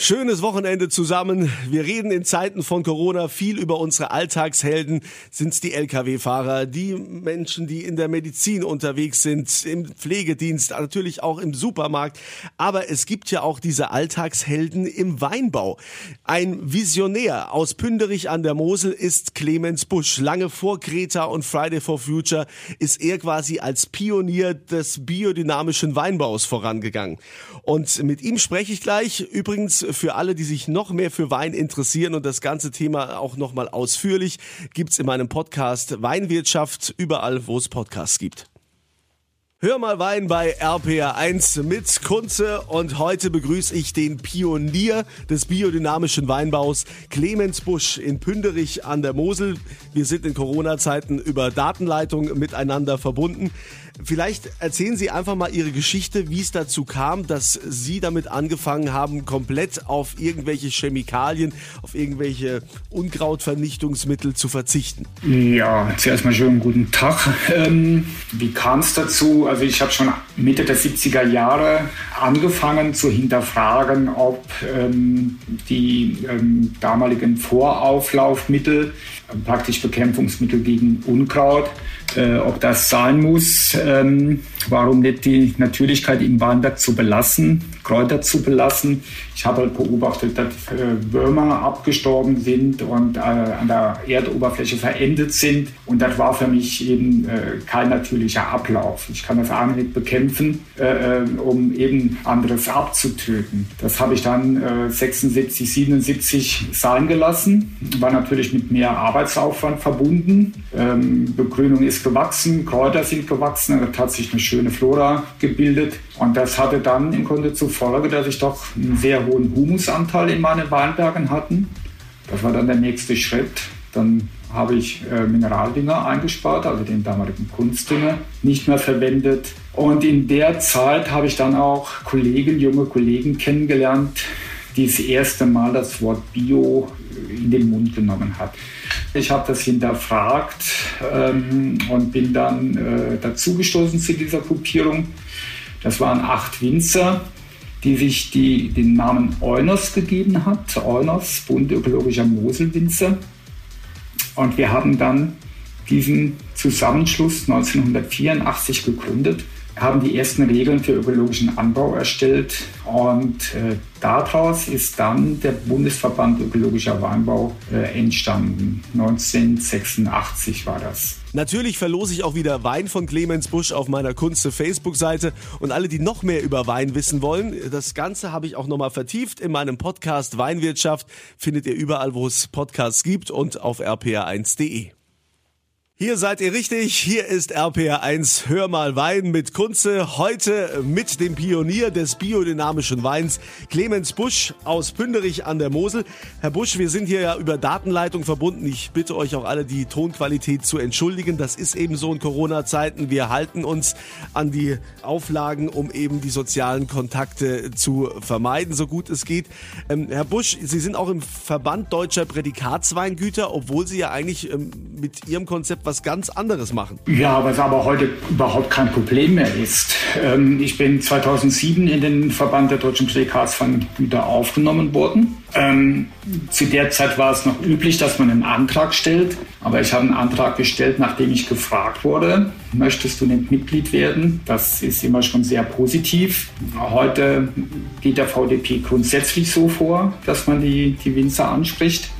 Schönes Wochenende zusammen. Wir reden in Zeiten von Corona viel über unsere Alltagshelden. Sind es die Lkw-Fahrer, die Menschen, die in der Medizin unterwegs sind, im Pflegedienst, natürlich auch im Supermarkt. Aber es gibt ja auch diese Alltagshelden im Weinbau. Ein Visionär aus Pünderich an der Mosel ist Clemens Busch. Lange vor Greta und Friday for Future ist er quasi als Pionier des biodynamischen Weinbaus vorangegangen. Und mit ihm spreche ich gleich. Übrigens für alle, die sich noch mehr für Wein interessieren und das ganze Thema auch nochmal ausführlich, gibt's in meinem Podcast Weinwirtschaft überall, wo es Podcasts gibt. Hör mal Wein bei RPR1 mit Kunze und heute begrüße ich den Pionier des biodynamischen Weinbaus, Clemens Busch in Pünderich an der Mosel. Wir sind in Corona-Zeiten über Datenleitung miteinander verbunden. Vielleicht erzählen Sie einfach mal Ihre Geschichte, wie es dazu kam, dass Sie damit angefangen haben, komplett auf irgendwelche Chemikalien, auf irgendwelche Unkrautvernichtungsmittel zu verzichten. Ja, zuerst mal schönen guten Tag. Ähm, wie kam es dazu? Also ich habe schon Mitte der 70er Jahre angefangen zu hinterfragen, ob ähm, die ähm, damaligen Vorauflaufmittel, praktisch Bekämpfungsmittel gegen Unkraut, äh, ob das sein muss. Ähm, warum nicht die Natürlichkeit im Weinberg zu belassen, Kräuter zu belassen. Ich habe halt beobachtet, dass äh, Würmer abgestorben sind und äh, an der Erdoberfläche verendet sind. Und das war für mich eben äh, kein natürlicher Ablauf. Ich kann das auch nicht bekämpfen, um eben anderes abzutöten. Das habe ich dann 76, 77 sein gelassen. War natürlich mit mehr Arbeitsaufwand verbunden. Ähm, Begrünung ist gewachsen, Kräuter sind gewachsen. Das hat sich eine schöne Flora gebildet. Und das hatte dann im Grunde zur Folge, dass ich doch einen sehr hohen Humusanteil in meinen Weinbergen hatten. Das war dann der nächste Schritt. Dann habe ich äh, Mineraldünger eingespart, also den damaligen Kunstdünger, nicht mehr verwendet. Und in der Zeit habe ich dann auch Kollegen, junge Kollegen kennengelernt, die das erste Mal das Wort Bio in den Mund genommen hat. Ich habe das hinterfragt ähm, und bin dann äh, dazugestoßen zu dieser Gruppierung. Das waren acht Winzer, die sich die, den Namen Eunos gegeben hat. Eunos, Bund ökologischer Moselwinzer. Und wir haben dann diesen Zusammenschluss 1984 gegründet haben die ersten Regeln für ökologischen Anbau erstellt und äh, daraus ist dann der Bundesverband Ökologischer Weinbau äh, entstanden. 1986 war das. Natürlich verlose ich auch wieder Wein von Clemens Busch auf meiner Kunste Facebook-Seite und alle, die noch mehr über Wein wissen wollen, das Ganze habe ich auch nochmal vertieft in meinem Podcast Weinwirtschaft, findet ihr überall, wo es Podcasts gibt und auf rpr1.de. Hier seid ihr richtig. Hier ist RPR1 Hör mal Wein mit Kunze. Heute mit dem Pionier des biodynamischen Weins, Clemens Busch aus Pünderich an der Mosel. Herr Busch, wir sind hier ja über Datenleitung verbunden. Ich bitte euch auch alle, die Tonqualität zu entschuldigen. Das ist eben so in Corona-Zeiten. Wir halten uns an die Auflagen, um eben die sozialen Kontakte zu vermeiden, so gut es geht. Ähm, Herr Busch, Sie sind auch im Verband Deutscher Prädikatsweingüter, obwohl Sie ja eigentlich ähm, mit Ihrem Konzept was ganz anderes machen. Ja, was aber heute überhaupt kein Problem mehr ist. Ähm, ich bin 2007 in den Verband der deutschen Prädikatsweingüter aufgenommen worden. Ähm, zu der Zeit war es noch üblich, dass man einen Antrag stellt. Aber ich habe einen Antrag gestellt, nachdem ich gefragt wurde, möchtest du nicht Mitglied werden? Das ist immer schon sehr positiv. Heute geht der VDP grundsätzlich so vor, dass man die, die Winzer anspricht.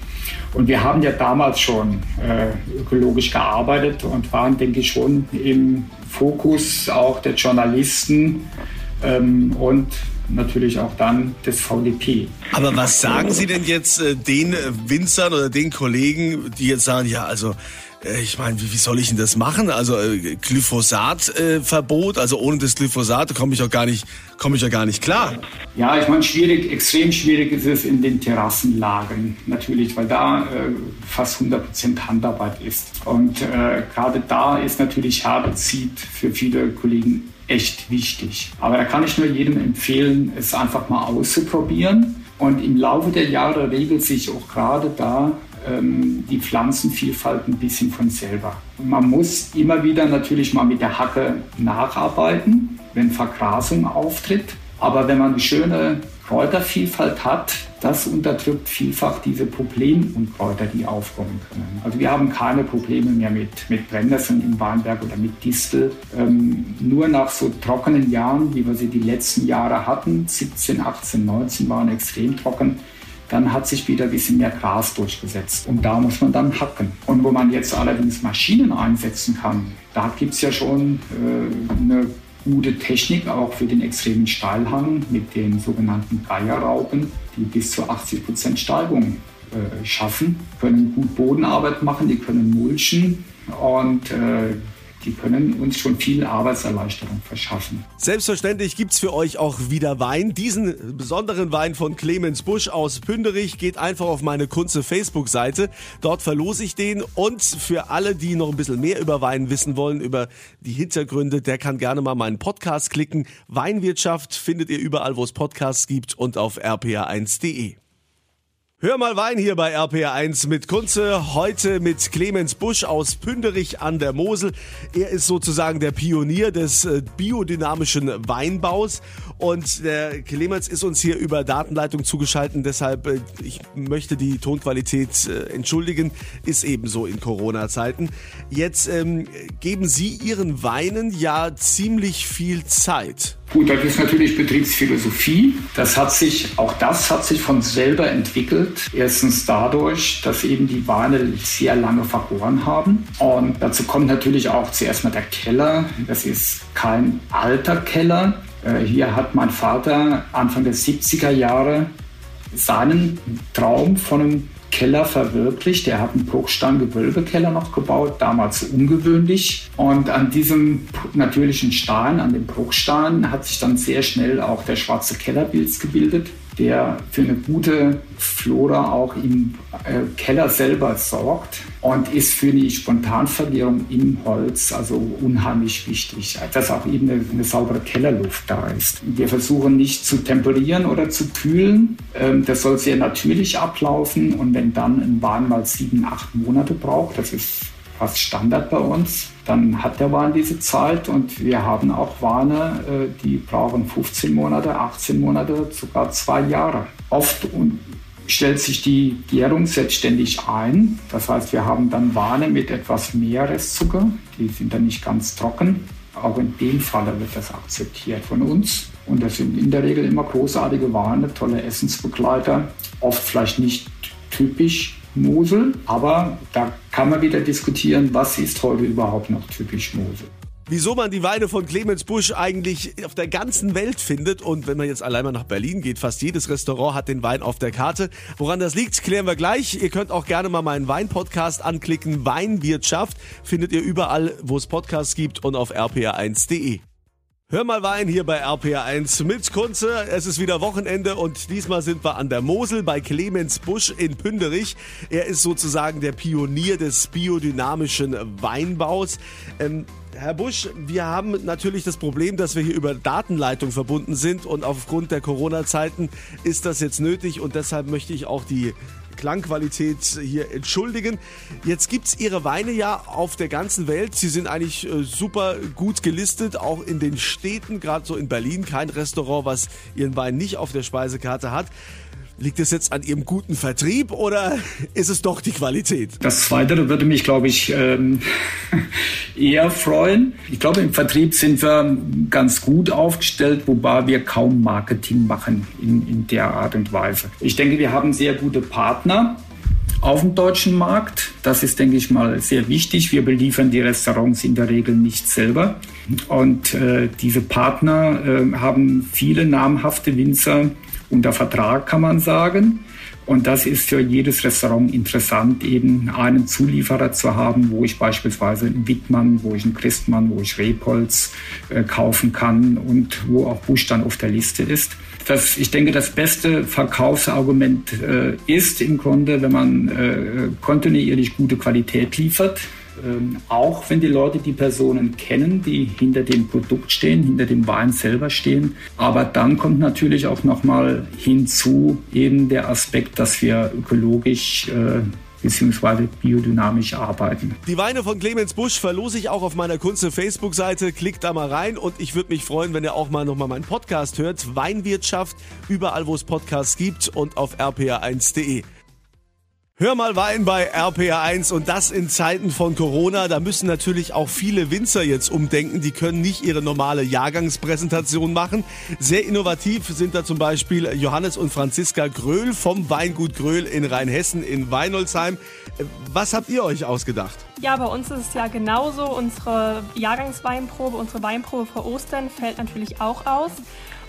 Und wir haben ja damals schon äh, ökologisch gearbeitet und waren, denke ich, schon im Fokus auch der Journalisten ähm, und natürlich auch dann des VDP. Aber was sagen Sie denn jetzt äh, den Winzern oder den Kollegen, die jetzt sagen, ja, also ich meine, wie, wie soll ich denn das machen? Also äh, Glyphosatverbot, äh, also ohne das Glyphosat komme ich auch gar nicht, komme ich ja gar nicht klar. Ja, ich meine, schwierig, extrem schwierig ist es in den Terrassenlagen natürlich, weil da äh, fast 100% Handarbeit ist. Und äh, gerade da ist natürlich Herbizid für viele Kollegen echt wichtig. Aber da kann ich nur jedem empfehlen, es einfach mal auszuprobieren. Und im Laufe der Jahre regelt sich auch gerade da ähm, die Pflanzenvielfalt ein bisschen von selber. Man muss immer wieder natürlich mal mit der Hacke nacharbeiten, wenn Vergrasung auftritt. Aber wenn man eine schöne Kräutervielfalt hat, das unterdrückt vielfach diese Problemunkräuter, die aufkommen können. Also wir haben keine Probleme mehr mit, mit Brennnesseln im Weinberg oder mit Distel. Ähm, nur nach so trockenen Jahren, wie wir sie die letzten Jahre hatten, 17, 18, 19 waren extrem trocken, dann hat sich wieder ein bisschen mehr Gras durchgesetzt. Und da muss man dann hacken. Und wo man jetzt allerdings Maschinen einsetzen kann, da gibt es ja schon äh, eine gute Technik auch für den extremen Steilhang mit den sogenannten Geierraupen, die bis zu 80 Prozent Steigung äh, schaffen, können gut Bodenarbeit machen, die können mulchen und äh, die können uns schon viel Arbeitserleichterung verschaffen. Selbstverständlich gibt es für euch auch wieder Wein. Diesen besonderen Wein von Clemens Busch aus Pünderich geht einfach auf meine Kunze Facebook-Seite. Dort verlose ich den. Und für alle, die noch ein bisschen mehr über Wein wissen wollen, über die Hintergründe, der kann gerne mal meinen Podcast klicken. Weinwirtschaft findet ihr überall, wo es Podcasts gibt und auf rpa1.de. Hör mal Wein hier bei RPR1 mit Kunze. Heute mit Clemens Busch aus Pünderich an der Mosel. Er ist sozusagen der Pionier des äh, biodynamischen Weinbaus. Und der Clemens ist uns hier über Datenleitung zugeschaltet. Deshalb, äh, ich möchte die Tonqualität äh, entschuldigen. Ist ebenso in Corona-Zeiten. Jetzt ähm, geben Sie Ihren Weinen ja ziemlich viel Zeit. Gut, das ist natürlich Betriebsphilosophie. Das hat sich, auch das hat sich von selber entwickelt. Erstens dadurch, dass eben die Weine sehr lange vergoren haben. Und dazu kommt natürlich auch zuerst mal der Keller. Das ist kein alter Keller. Äh, hier hat mein Vater Anfang der 70er Jahre seinen Traum von einem Keller verwirklicht. Er hat einen Bruchstein-Gewölbekeller noch gebaut, damals ungewöhnlich. Und an diesem natürlichen Stein, an dem Bruchstein, hat sich dann sehr schnell auch der schwarze Kellerpilz gebildet der für eine gute Flora auch im äh, Keller selber sorgt und ist für die Spontanvergärung im Holz also unheimlich wichtig, dass auch eben eine, eine, saubere Kellerluft da ist. Wir versuchen nicht zu temperieren oder zu kühlen. Ähm, das soll sehr natürlich ablaufen und wenn dann ein Wein mal sieben, acht Monate braucht, das ist fast Standard bei uns. Dann hat der Wein diese Zeit und wir haben auch Weine, äh, die brauchen 15 Monate, 18 Monate, sogar zwei Jahre. Oft stellt sich die Gärung selbstständig ein. Das heißt, wir haben dann Weine mit etwas mehr Restzucker. Die sind dann nicht ganz trocken. Auch in dem Falle wird das akzeptiert von uns. Und das sind in der Regel immer großartige Weine, tolle Essensbegleiter. Oft vielleicht nicht typisch Mosel, aber da kann man wieder diskutieren, was ist heute überhaupt noch typisch Mosel. Wieso man die Weine von Clemens Busch eigentlich auf der ganzen Welt findet und wenn man jetzt allein mal nach Berlin geht, fast jedes Restaurant hat den Wein auf der Karte. Woran das liegt, klären wir gleich. Ihr könnt auch gerne mal meinen Wein-Podcast anklicken. Weinwirtschaft findet ihr überall, wo es Podcasts gibt und auf rpa1.de. Hör mal Wein hier bei RPR1 mit Kunze. Es ist wieder Wochenende und diesmal sind wir an der Mosel bei Clemens Busch in Pünderich. Er ist sozusagen der Pionier des biodynamischen Weinbaus. Ähm, Herr Busch, wir haben natürlich das Problem, dass wir hier über Datenleitung verbunden sind und aufgrund der Corona-Zeiten ist das jetzt nötig und deshalb möchte ich auch die Klangqualität hier entschuldigen. Jetzt gibt es Ihre Weine ja auf der ganzen Welt. Sie sind eigentlich äh, super gut gelistet, auch in den Städten, gerade so in Berlin. Kein Restaurant, was Ihren Wein nicht auf der Speisekarte hat. Liegt es jetzt an Ihrem guten Vertrieb oder ist es doch die Qualität? Das Zweite würde mich, glaube ich, ähm, eher freuen. Ich glaube, im Vertrieb sind wir ganz gut aufgestellt, wobei wir kaum Marketing machen in, in der Art und Weise. Ich denke, wir haben sehr gute Partner auf dem deutschen Markt. Das ist, denke ich mal, sehr wichtig. Wir beliefern die Restaurants in der Regel nicht selber. Und äh, diese Partner äh, haben viele namhafte Winzer unter Vertrag, kann man sagen. Und das ist für jedes Restaurant interessant, eben einen Zulieferer zu haben, wo ich beispielsweise einen Wittmann, wo ich einen Christmann, wo ich Rebholz äh, kaufen kann und wo auch Busch dann auf der Liste ist. Das, ich denke, das beste Verkaufsargument äh, ist im Grunde, wenn man äh, kontinuierlich gute Qualität liefert, ähm, auch wenn die Leute die Personen kennen, die hinter dem Produkt stehen, hinter dem Wein selber stehen. Aber dann kommt natürlich auch nochmal hinzu eben der Aspekt, dass wir ökologisch äh, bzw. biodynamisch arbeiten. Die Weine von Clemens Busch verlose ich auch auf meiner Kunze Facebook-Seite. Klickt da mal rein und ich würde mich freuen, wenn ihr auch mal nochmal meinen Podcast hört. Weinwirtschaft, überall wo es Podcasts gibt und auf rpa1.de. Hör mal Wein bei RPA1 und das in Zeiten von Corona. Da müssen natürlich auch viele Winzer jetzt umdenken. Die können nicht ihre normale Jahrgangspräsentation machen. Sehr innovativ sind da zum Beispiel Johannes und Franziska Gröhl vom Weingut Gröhl in Rheinhessen in Weinolsheim. Was habt ihr euch ausgedacht? Ja, bei uns ist es ja genauso. Unsere Jahrgangsweinprobe, unsere Weinprobe vor Ostern fällt natürlich auch aus.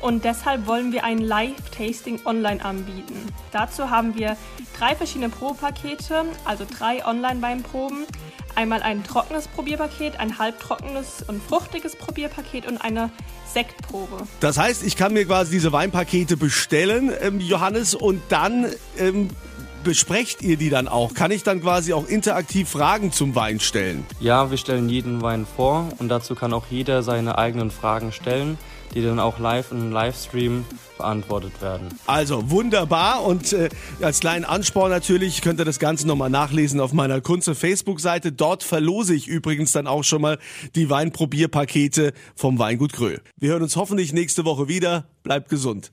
Und deshalb wollen wir ein Live-Tasting online anbieten. Dazu haben wir drei verschiedene Probepakete, also drei Online-Weinproben. Einmal ein trockenes Probierpaket, ein halbtrockenes und fruchtiges Probierpaket und eine Sektprobe. Das heißt, ich kann mir quasi diese Weinpakete bestellen, ähm, Johannes, und dann ähm, besprecht ihr die dann auch? Kann ich dann quasi auch interaktiv Fragen zum Wein stellen? Ja, wir stellen jeden Wein vor und dazu kann auch jeder seine eigenen Fragen stellen die dann auch live im Livestream beantwortet werden. Also wunderbar und äh, als kleinen Ansporn natürlich könnt ihr das Ganze nochmal nachlesen auf meiner Kunze Facebook-Seite. Dort verlose ich übrigens dann auch schon mal die Weinprobierpakete vom Weingut Gröhl. Wir hören uns hoffentlich nächste Woche wieder. Bleibt gesund.